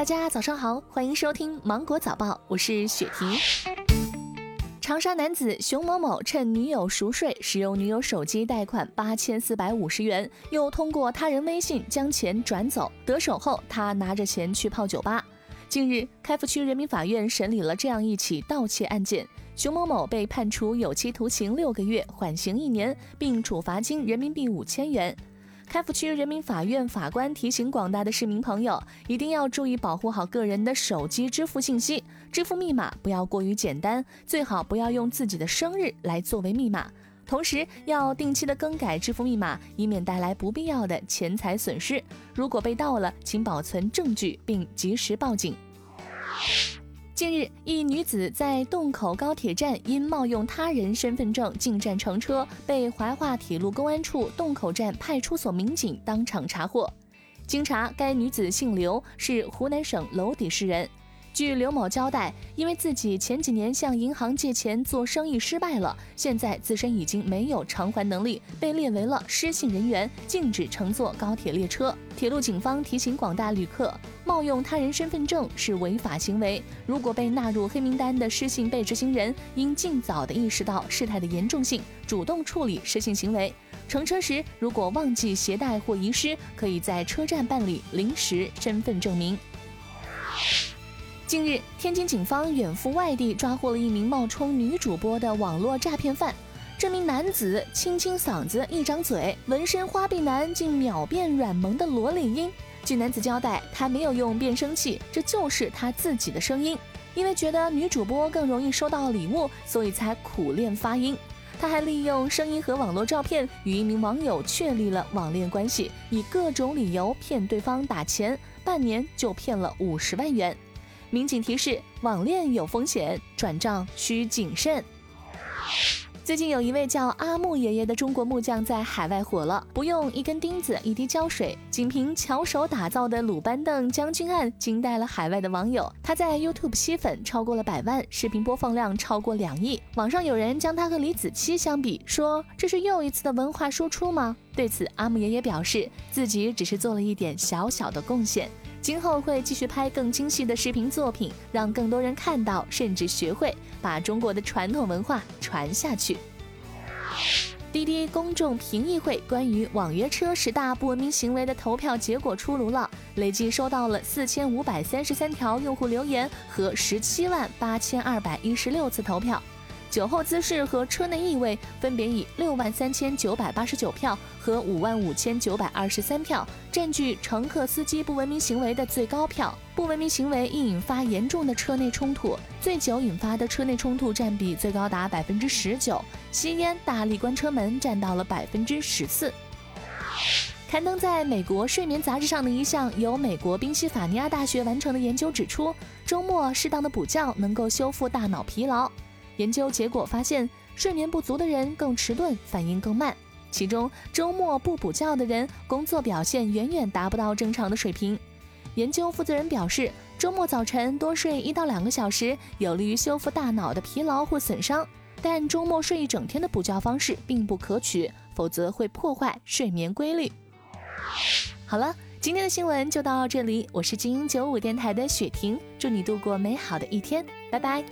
大家早上好，欢迎收听芒果早报，我是雪婷。长沙男子熊某某趁女友熟睡，使用女友手机贷款八千四百五十元，又通过他人微信将钱转走。得手后，他拿着钱去泡酒吧。近日，开福区人民法院审理了这样一起盗窃案件，熊某某被判处有期徒刑六个月，缓刑一年，并处罚金人民币五千元。开福区人民法院法官提醒广大的市民朋友，一定要注意保护好个人的手机支付信息，支付密码不要过于简单，最好不要用自己的生日来作为密码。同时，要定期的更改支付密码，以免带来不必要的钱财损失。如果被盗了，请保存证据并及时报警。近日，一女子在洞口高铁站因冒用他人身份证进站乘车，被怀化铁路公安处洞口站派出所民警当场查获。经查，该女子姓刘，是湖南省娄底市人。据刘某交代，因为自己前几年向银行借钱做生意失败了，现在自身已经没有偿还能力，被列为了失信人员，禁止乘坐高铁列车。铁路警方提醒广大旅客，冒用他人身份证是违法行为。如果被纳入黑名单的失信被执行人，应尽早的意识到事态的严重性，主动处理失信行为。乘车时如果忘记携带或遗失，可以在车站办理临时身份证明。近日，天津警方远赴外地抓获了一名冒充女主播的网络诈骗犯。这名男子清清嗓子，一张嘴，纹身花臂男竟秒变软萌的萝莉音。据男子交代，他没有用变声器，这就是他自己的声音。因为觉得女主播更容易收到礼物，所以才苦练发音。他还利用声音和网络照片与一名网友确立了网恋关系，以各种理由骗对方打钱，半年就骗了五十万元。民警提示：网恋有风险，转账需谨慎。最近有一位叫阿木爷爷的中国木匠在海外火了，不用一根钉子、一滴胶水，仅凭巧手打造的鲁班凳将军案惊呆了海外的网友。他在 YouTube 吸粉超过了百万，视频播放量超过两亿。网上有人将他和李子柒相比，说这是又一次的文化输出吗？对此，阿木爷爷表示自己只是做了一点小小的贡献。今后会继续拍更精细的视频作品，让更多人看到，甚至学会把中国的传统文化传下去。滴滴公众评议会关于网约车十大不文明行为的投票结果出炉了，累计收到了四千五百三十三条用户留言和十七万八千二百一十六次投票。酒后姿势和车内异味分别以六万三千九百八十九票和五万五千九百二十三票占据乘客司机不文明行为的最高票。不文明行为易引发严重的车内冲突，醉酒引发的车内冲突占比最高达百分之十九，吸烟、大力关车门占到了百分之十四。刊登在美国睡眠杂志上的一项由美国宾夕法尼亚大学完成的研究指出，周末适当的补觉能够修复大脑疲劳。研究结果发现，睡眠不足的人更迟钝，反应更慢。其中，周末不补觉的人，工作表现远远达不到正常的水平。研究负责人表示，周末早晨多睡一到两个小时，有利于修复大脑的疲劳或损伤。但周末睡一整天的补觉方式并不可取，否则会破坏睡眠规律。好了，今天的新闻就到这里。我是精英九五电台的雪婷，祝你度过美好的一天，拜拜。